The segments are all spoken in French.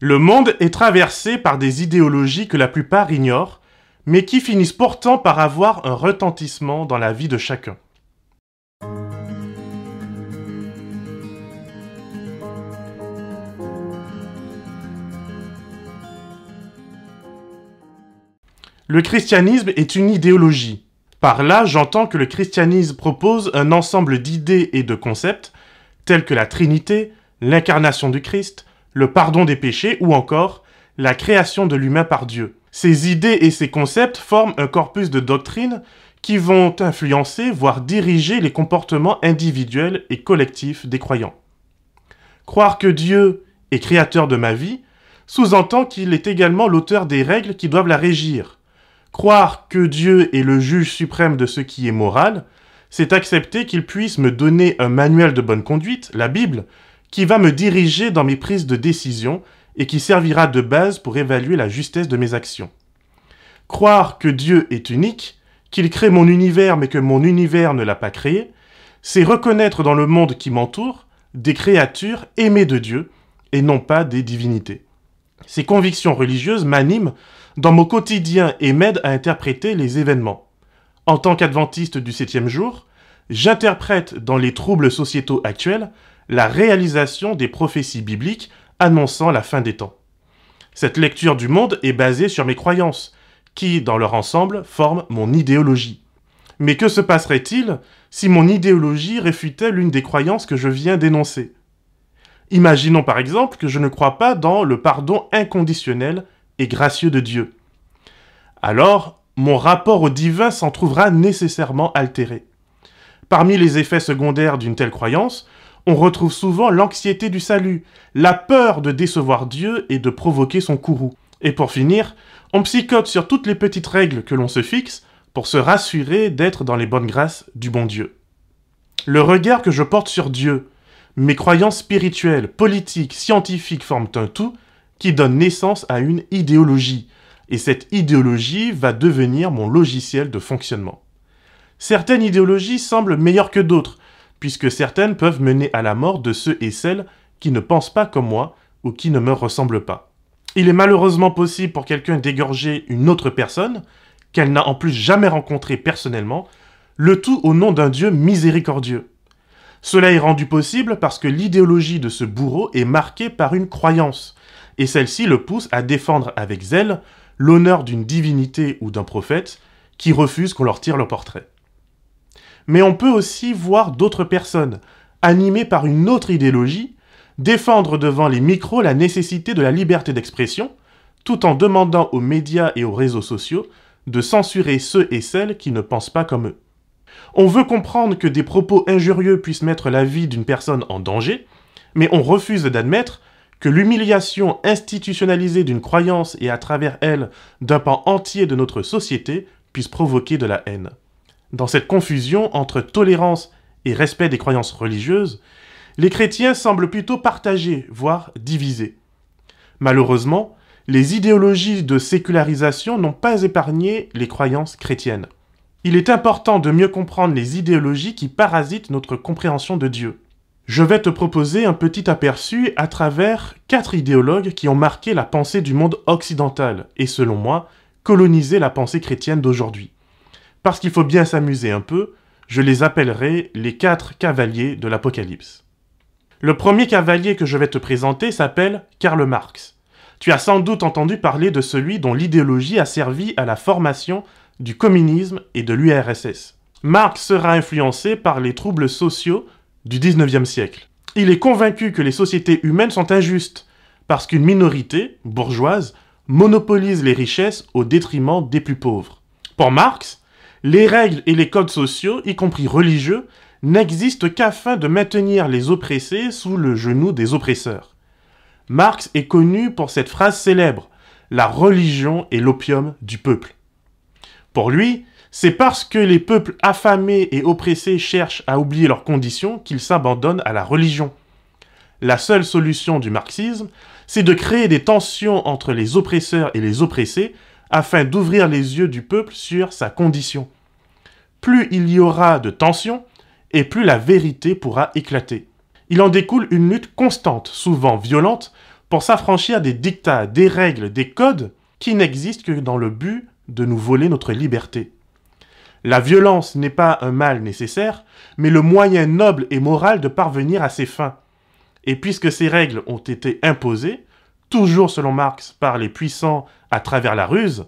Le monde est traversé par des idéologies que la plupart ignorent, mais qui finissent pourtant par avoir un retentissement dans la vie de chacun. Le christianisme est une idéologie. Par là, j'entends que le christianisme propose un ensemble d'idées et de concepts, tels que la Trinité, l'incarnation du Christ, le pardon des péchés ou encore la création de l'humain par Dieu. Ces idées et ces concepts forment un corpus de doctrines qui vont influencer, voire diriger les comportements individuels et collectifs des croyants. Croire que Dieu est créateur de ma vie sous-entend qu'il est également l'auteur des règles qui doivent la régir. Croire que Dieu est le juge suprême de ce qui est moral, c'est accepter qu'il puisse me donner un manuel de bonne conduite, la Bible, qui va me diriger dans mes prises de décision et qui servira de base pour évaluer la justesse de mes actions. Croire que Dieu est unique, qu'il crée mon univers mais que mon univers ne l'a pas créé, c'est reconnaître dans le monde qui m'entoure des créatures aimées de Dieu et non pas des divinités. Ces convictions religieuses m'animent dans mon quotidien et m'aident à interpréter les événements. En tant qu'adventiste du septième jour, j'interprète dans les troubles sociétaux actuels la réalisation des prophéties bibliques annonçant la fin des temps. Cette lecture du monde est basée sur mes croyances, qui, dans leur ensemble, forment mon idéologie. Mais que se passerait-il si mon idéologie réfutait l'une des croyances que je viens d'énoncer? Imaginons par exemple que je ne crois pas dans le pardon inconditionnel et gracieux de Dieu. Alors, mon rapport au divin s'en trouvera nécessairement altéré. Parmi les effets secondaires d'une telle croyance, on retrouve souvent l'anxiété du salut, la peur de décevoir Dieu et de provoquer son courroux. Et pour finir, on psychote sur toutes les petites règles que l'on se fixe pour se rassurer d'être dans les bonnes grâces du bon Dieu. Le regard que je porte sur Dieu, mes croyances spirituelles, politiques, scientifiques forment un tout qui donne naissance à une idéologie, et cette idéologie va devenir mon logiciel de fonctionnement. Certaines idéologies semblent meilleures que d'autres, puisque certaines peuvent mener à la mort de ceux et celles qui ne pensent pas comme moi ou qui ne me ressemblent pas. Il est malheureusement possible pour quelqu'un d'égorger une autre personne, qu'elle n'a en plus jamais rencontrée personnellement, le tout au nom d'un Dieu miséricordieux. Cela est rendu possible parce que l'idéologie de ce bourreau est marquée par une croyance, et celle-ci le pousse à défendre avec zèle l'honneur d'une divinité ou d'un prophète qui refuse qu'on leur tire le portrait mais on peut aussi voir d'autres personnes, animées par une autre idéologie, défendre devant les micros la nécessité de la liberté d'expression, tout en demandant aux médias et aux réseaux sociaux de censurer ceux et celles qui ne pensent pas comme eux. On veut comprendre que des propos injurieux puissent mettre la vie d'une personne en danger, mais on refuse d'admettre que l'humiliation institutionnalisée d'une croyance et à travers elle d'un pan entier de notre société puisse provoquer de la haine. Dans cette confusion entre tolérance et respect des croyances religieuses, les chrétiens semblent plutôt partagés, voire divisés. Malheureusement, les idéologies de sécularisation n'ont pas épargné les croyances chrétiennes. Il est important de mieux comprendre les idéologies qui parasitent notre compréhension de Dieu. Je vais te proposer un petit aperçu à travers quatre idéologues qui ont marqué la pensée du monde occidental et, selon moi, colonisé la pensée chrétienne d'aujourd'hui. Parce qu'il faut bien s'amuser un peu, je les appellerai les quatre cavaliers de l'Apocalypse. Le premier cavalier que je vais te présenter s'appelle Karl Marx. Tu as sans doute entendu parler de celui dont l'idéologie a servi à la formation du communisme et de l'URSS. Marx sera influencé par les troubles sociaux du 19e siècle. Il est convaincu que les sociétés humaines sont injustes parce qu'une minorité, bourgeoise, monopolise les richesses au détriment des plus pauvres. Pour Marx, les règles et les codes sociaux, y compris religieux, n'existent qu'afin de maintenir les oppressés sous le genou des oppresseurs. Marx est connu pour cette phrase célèbre La religion est l'opium du peuple. Pour lui, c'est parce que les peuples affamés et oppressés cherchent à oublier leurs conditions qu'ils s'abandonnent à la religion. La seule solution du marxisme, c'est de créer des tensions entre les oppresseurs et les oppressés afin d'ouvrir les yeux du peuple sur sa condition. Plus il y aura de tensions, et plus la vérité pourra éclater. Il en découle une lutte constante, souvent violente, pour s'affranchir des dictats, des règles, des codes qui n'existent que dans le but de nous voler notre liberté. La violence n'est pas un mal nécessaire, mais le moyen noble et moral de parvenir à ses fins. Et puisque ces règles ont été imposées, toujours selon Marx par les puissants à travers la ruse,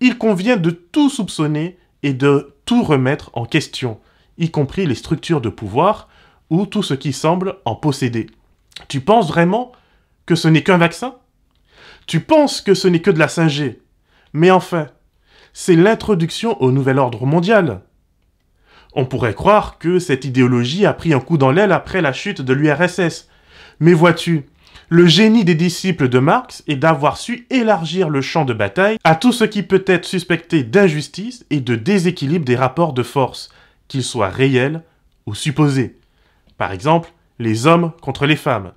il convient de tout soupçonner et de tout remettre en question, y compris les structures de pouvoir ou tout ce qui semble en posséder. Tu penses vraiment que ce n'est qu'un vaccin? Tu penses que ce n'est que de la 5G Mais enfin, c'est l'introduction au nouvel ordre mondial. On pourrait croire que cette idéologie a pris un coup dans l'aile après la chute de l'URSS. Mais vois-tu, le génie des disciples de Marx est d'avoir su élargir le champ de bataille à tout ce qui peut être suspecté d'injustice et de déséquilibre des rapports de force, qu'ils soient réels ou supposés. Par exemple, les hommes contre les femmes,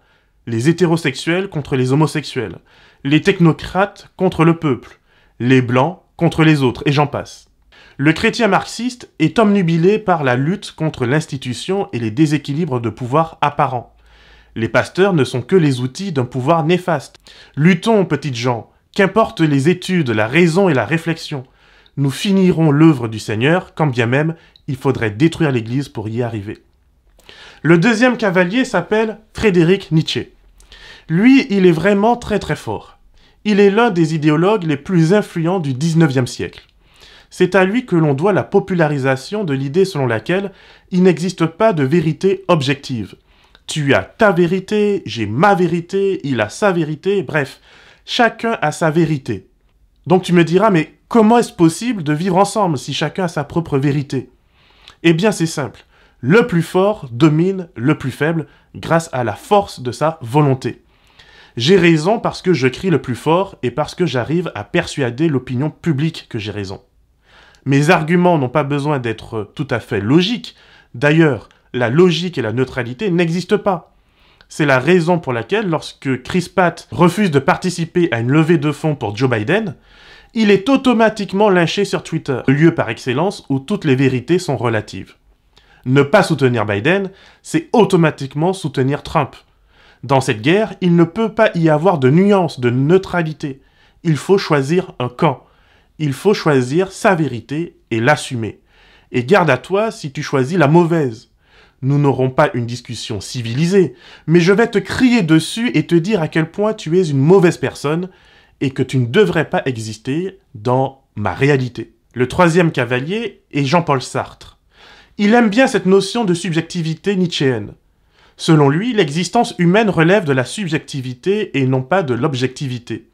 les hétérosexuels contre les homosexuels, les technocrates contre le peuple, les blancs contre les autres, et j'en passe. Le chrétien marxiste est omnubilé par la lutte contre l'institution et les déséquilibres de pouvoir apparents. Les pasteurs ne sont que les outils d'un pouvoir néfaste. Luttons, petites gens, qu'importe les études, la raison et la réflexion. Nous finirons l'œuvre du Seigneur, quand bien même il faudrait détruire l'Église pour y arriver. Le deuxième cavalier s'appelle Frédéric Nietzsche. Lui, il est vraiment très très fort. Il est l'un des idéologues les plus influents du XIXe siècle. C'est à lui que l'on doit la popularisation de l'idée selon laquelle il n'existe pas de vérité objective. Tu as ta vérité, j'ai ma vérité, il a sa vérité, bref, chacun a sa vérité. Donc tu me diras, mais comment est-ce possible de vivre ensemble si chacun a sa propre vérité? Eh bien c'est simple, le plus fort domine le plus faible grâce à la force de sa volonté. J'ai raison parce que je crie le plus fort et parce que j'arrive à persuader l'opinion publique que j'ai raison. Mes arguments n'ont pas besoin d'être tout à fait logiques. D'ailleurs, la logique et la neutralité n'existent pas. C'est la raison pour laquelle, lorsque Chris Pratt refuse de participer à une levée de fonds pour Joe Biden, il est automatiquement lynché sur Twitter, lieu par excellence où toutes les vérités sont relatives. Ne pas soutenir Biden, c'est automatiquement soutenir Trump. Dans cette guerre, il ne peut pas y avoir de nuance, de neutralité. Il faut choisir un camp. Il faut choisir sa vérité et l'assumer. Et garde à toi si tu choisis la mauvaise nous n'aurons pas une discussion civilisée, mais je vais te crier dessus et te dire à quel point tu es une mauvaise personne et que tu ne devrais pas exister dans ma réalité. Le troisième cavalier est Jean-Paul Sartre. Il aime bien cette notion de subjectivité nietzschéenne. Selon lui, l'existence humaine relève de la subjectivité et non pas de l'objectivité.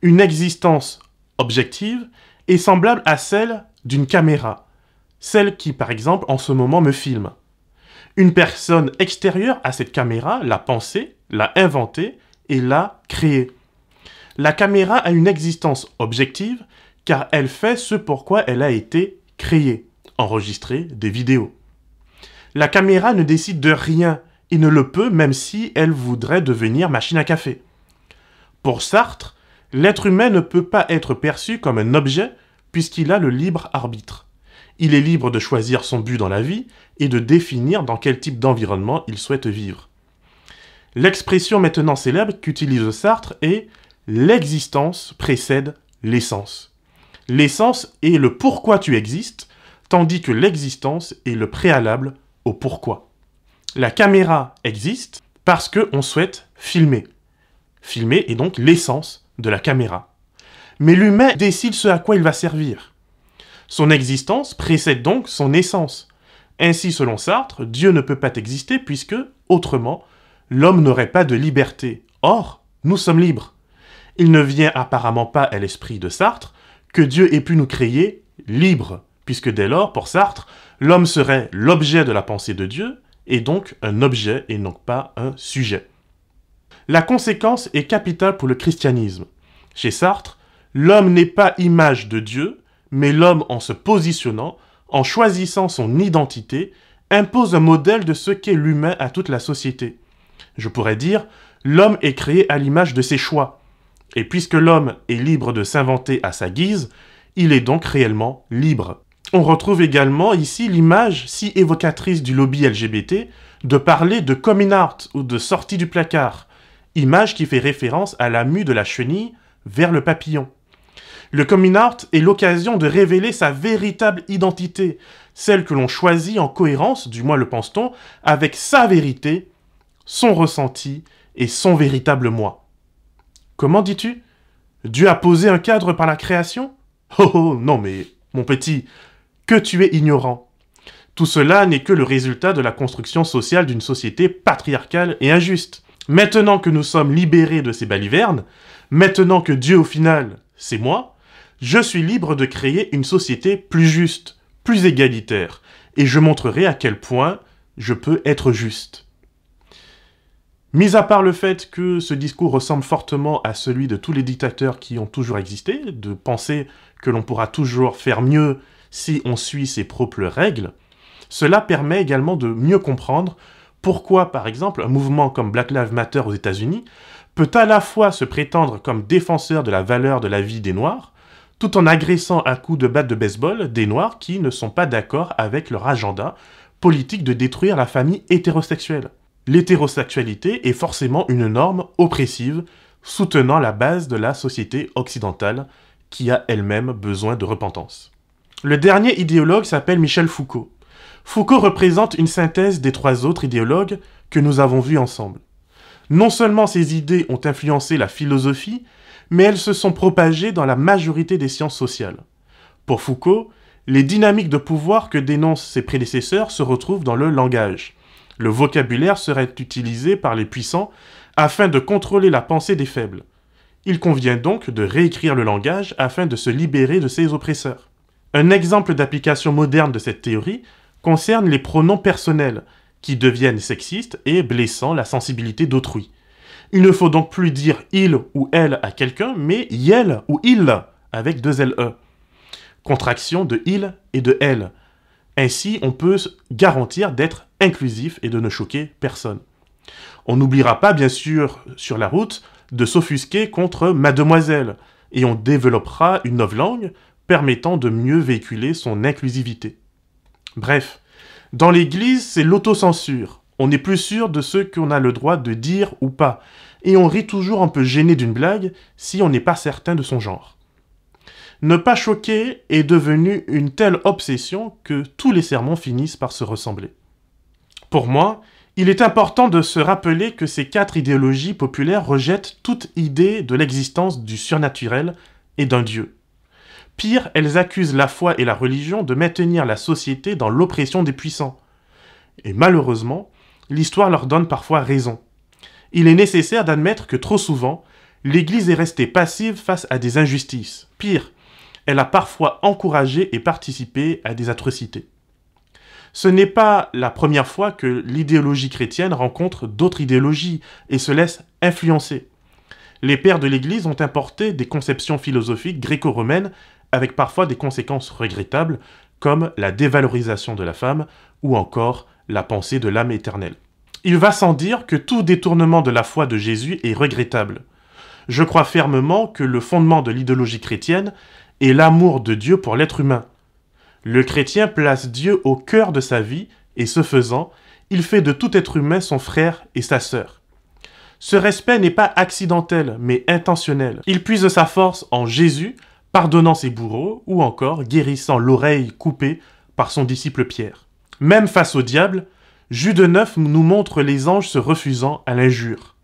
Une existence objective est semblable à celle d'une caméra, celle qui par exemple en ce moment me filme. Une personne extérieure à cette caméra l'a pensée, l'a inventée et l'a créée. La caméra a une existence objective car elle fait ce pourquoi elle a été créée, enregistrer des vidéos. La caméra ne décide de rien et ne le peut même si elle voudrait devenir machine à café. Pour Sartre, l'être humain ne peut pas être perçu comme un objet puisqu'il a le libre arbitre. Il est libre de choisir son but dans la vie et de définir dans quel type d'environnement il souhaite vivre. L'expression maintenant célèbre qu'utilise Sartre est l'existence précède l'essence. L'essence est le pourquoi tu existes, tandis que l'existence est le préalable au pourquoi. La caméra existe parce qu'on souhaite filmer. Filmer est donc l'essence de la caméra. Mais l'humain décide ce à quoi il va servir. Son existence précède donc son essence. Ainsi, selon Sartre, Dieu ne peut pas exister puisque, autrement, l'homme n'aurait pas de liberté. Or, nous sommes libres. Il ne vient apparemment pas à l'esprit de Sartre que Dieu ait pu nous créer libres, puisque dès lors, pour Sartre, l'homme serait l'objet de la pensée de Dieu, et donc un objet et non pas un sujet. La conséquence est capitale pour le christianisme. Chez Sartre, l'homme n'est pas image de Dieu, mais l'homme en se positionnant, en choisissant son identité, impose un modèle de ce qu'est l'humain à toute la société. Je pourrais dire, l'homme est créé à l'image de ses choix. Et puisque l'homme est libre de s'inventer à sa guise, il est donc réellement libre. On retrouve également ici l'image si évocatrice du lobby LGBT de parler de coming out ou de sortie du placard. image qui fait référence à la mue de la chenille vers le papillon. Le coming out est l'occasion de révéler sa véritable identité, celle que l'on choisit en cohérence, du moins le pense-t-on, avec sa vérité, son ressenti et son véritable moi. Comment dis-tu? Dieu a posé un cadre par la création? Oh oh, non mais, mon petit, que tu es ignorant. Tout cela n'est que le résultat de la construction sociale d'une société patriarcale et injuste. Maintenant que nous sommes libérés de ces balivernes, maintenant que Dieu au final, c'est moi, je suis libre de créer une société plus juste, plus égalitaire, et je montrerai à quel point je peux être juste. Mis à part le fait que ce discours ressemble fortement à celui de tous les dictateurs qui ont toujours existé, de penser que l'on pourra toujours faire mieux si on suit ses propres règles, cela permet également de mieux comprendre pourquoi, par exemple, un mouvement comme Black Lives Matter aux États-Unis peut à la fois se prétendre comme défenseur de la valeur de la vie des Noirs, tout en agressant à coups de batte de baseball des Noirs qui ne sont pas d'accord avec leur agenda politique de détruire la famille hétérosexuelle. L'hétérosexualité est forcément une norme oppressive soutenant la base de la société occidentale qui a elle-même besoin de repentance. Le dernier idéologue s'appelle Michel Foucault. Foucault représente une synthèse des trois autres idéologues que nous avons vus ensemble. Non seulement ses idées ont influencé la philosophie, mais elles se sont propagées dans la majorité des sciences sociales. Pour Foucault, les dynamiques de pouvoir que dénoncent ses prédécesseurs se retrouvent dans le langage. Le vocabulaire serait utilisé par les puissants afin de contrôler la pensée des faibles. Il convient donc de réécrire le langage afin de se libérer de ses oppresseurs. Un exemple d'application moderne de cette théorie concerne les pronoms personnels, qui deviennent sexistes et blessant la sensibilité d'autrui. Il ne faut donc plus dire il ou elle à quelqu'un, mais yel ou il avec deux LE. Contraction de il et de elle. Ainsi, on peut garantir d'être inclusif et de ne choquer personne. On n'oubliera pas, bien sûr, sur la route, de s'offusquer contre mademoiselle, et on développera une langue permettant de mieux véhiculer son inclusivité. Bref, dans l'Église, c'est l'autocensure. On n'est plus sûr de ce qu'on a le droit de dire ou pas, et on rit toujours un peu gêné d'une blague si on n'est pas certain de son genre. Ne pas choquer est devenu une telle obsession que tous les sermons finissent par se ressembler. Pour moi, il est important de se rappeler que ces quatre idéologies populaires rejettent toute idée de l'existence du surnaturel et d'un Dieu. Pire, elles accusent la foi et la religion de maintenir la société dans l'oppression des puissants. Et malheureusement, l'histoire leur donne parfois raison. Il est nécessaire d'admettre que trop souvent, l'Église est restée passive face à des injustices. Pire, elle a parfois encouragé et participé à des atrocités. Ce n'est pas la première fois que l'idéologie chrétienne rencontre d'autres idéologies et se laisse influencer. Les pères de l'Église ont importé des conceptions philosophiques gréco-romaines avec parfois des conséquences regrettables comme la dévalorisation de la femme ou encore la pensée de l'âme éternelle. Il va sans dire que tout détournement de la foi de Jésus est regrettable. Je crois fermement que le fondement de l'idéologie chrétienne est l'amour de Dieu pour l'être humain. Le chrétien place Dieu au cœur de sa vie et ce faisant, il fait de tout être humain son frère et sa sœur. Ce respect n'est pas accidentel, mais intentionnel. Il puise sa force en Jésus, pardonnant ses bourreaux, ou encore guérissant l'oreille coupée par son disciple Pierre. Même face au diable, Jude 9 nous montre les anges se refusant à l'injure.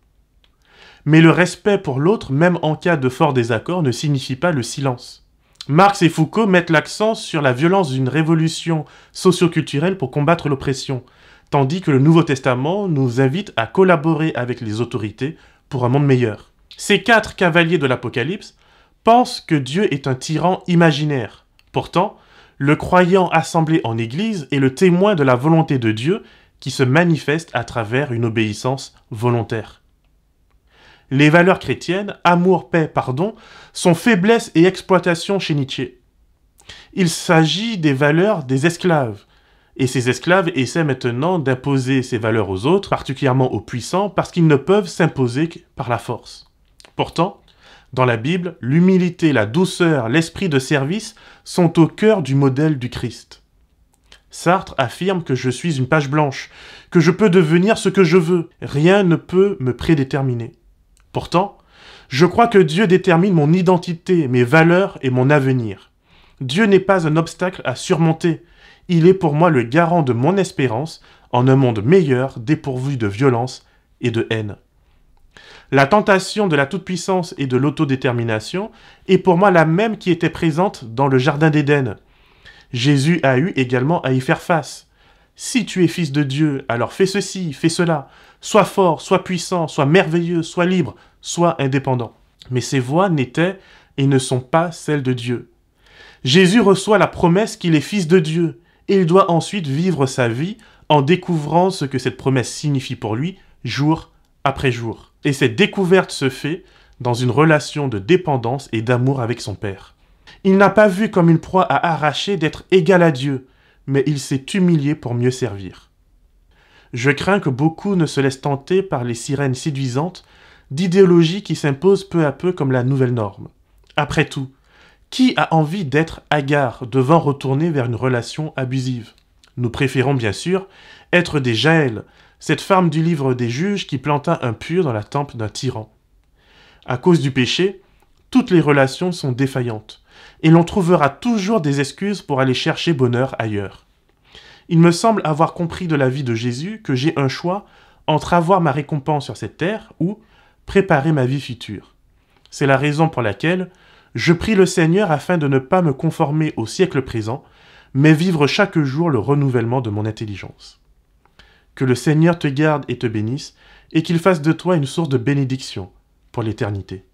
Mais le respect pour l'autre, même en cas de fort désaccord, ne signifie pas le silence. Marx et Foucault mettent l'accent sur la violence d'une révolution socioculturelle pour combattre l'oppression, tandis que le Nouveau Testament nous invite à collaborer avec les autorités pour un monde meilleur. Ces quatre cavaliers de l'Apocalypse pensent que Dieu est un tyran imaginaire. Pourtant, le croyant assemblé en Église est le témoin de la volonté de Dieu qui se manifeste à travers une obéissance volontaire. Les valeurs chrétiennes, amour, paix, pardon, sont faiblesse et exploitation chez Nietzsche. Il s'agit des valeurs des esclaves, et ces esclaves essaient maintenant d'imposer ces valeurs aux autres, particulièrement aux puissants, parce qu'ils ne peuvent s'imposer que par la force. Pourtant, dans la Bible, l'humilité, la douceur, l'esprit de service sont au cœur du modèle du Christ. Sartre affirme que je suis une page blanche, que je peux devenir ce que je veux, rien ne peut me prédéterminer. Pourtant, je crois que Dieu détermine mon identité, mes valeurs et mon avenir. Dieu n'est pas un obstacle à surmonter, il est pour moi le garant de mon espérance en un monde meilleur dépourvu de violence et de haine. La tentation de la toute-puissance et de l'autodétermination est pour moi la même qui était présente dans le Jardin d'Éden. Jésus a eu également à y faire face. Si tu es fils de Dieu, alors fais ceci, fais cela. Sois fort, sois puissant, sois merveilleux, sois libre, sois indépendant. Mais ces voix n'étaient et ne sont pas celles de Dieu. Jésus reçoit la promesse qu'il est fils de Dieu, et il doit ensuite vivre sa vie en découvrant ce que cette promesse signifie pour lui, jour après jour. Et cette découverte se fait dans une relation de dépendance et d'amour avec son Père. Il n'a pas vu comme une proie à arracher d'être égal à Dieu, mais il s'est humilié pour mieux servir. Je crains que beaucoup ne se laissent tenter par les sirènes séduisantes d'idéologies qui s'imposent peu à peu comme la nouvelle norme. Après tout, qui a envie d'être hagard devant retourner vers une relation abusive? Nous préférons bien sûr être des Jaël, cette femme du livre des juges qui planta un pur dans la tempe d'un tyran. À cause du péché, toutes les relations sont défaillantes, et l'on trouvera toujours des excuses pour aller chercher bonheur ailleurs. Il me semble avoir compris de la vie de Jésus que j'ai un choix entre avoir ma récompense sur cette terre ou préparer ma vie future. C'est la raison pour laquelle je prie le Seigneur afin de ne pas me conformer au siècle présent, mais vivre chaque jour le renouvellement de mon intelligence. Que le Seigneur te garde et te bénisse, et qu'il fasse de toi une source de bénédiction pour l'éternité.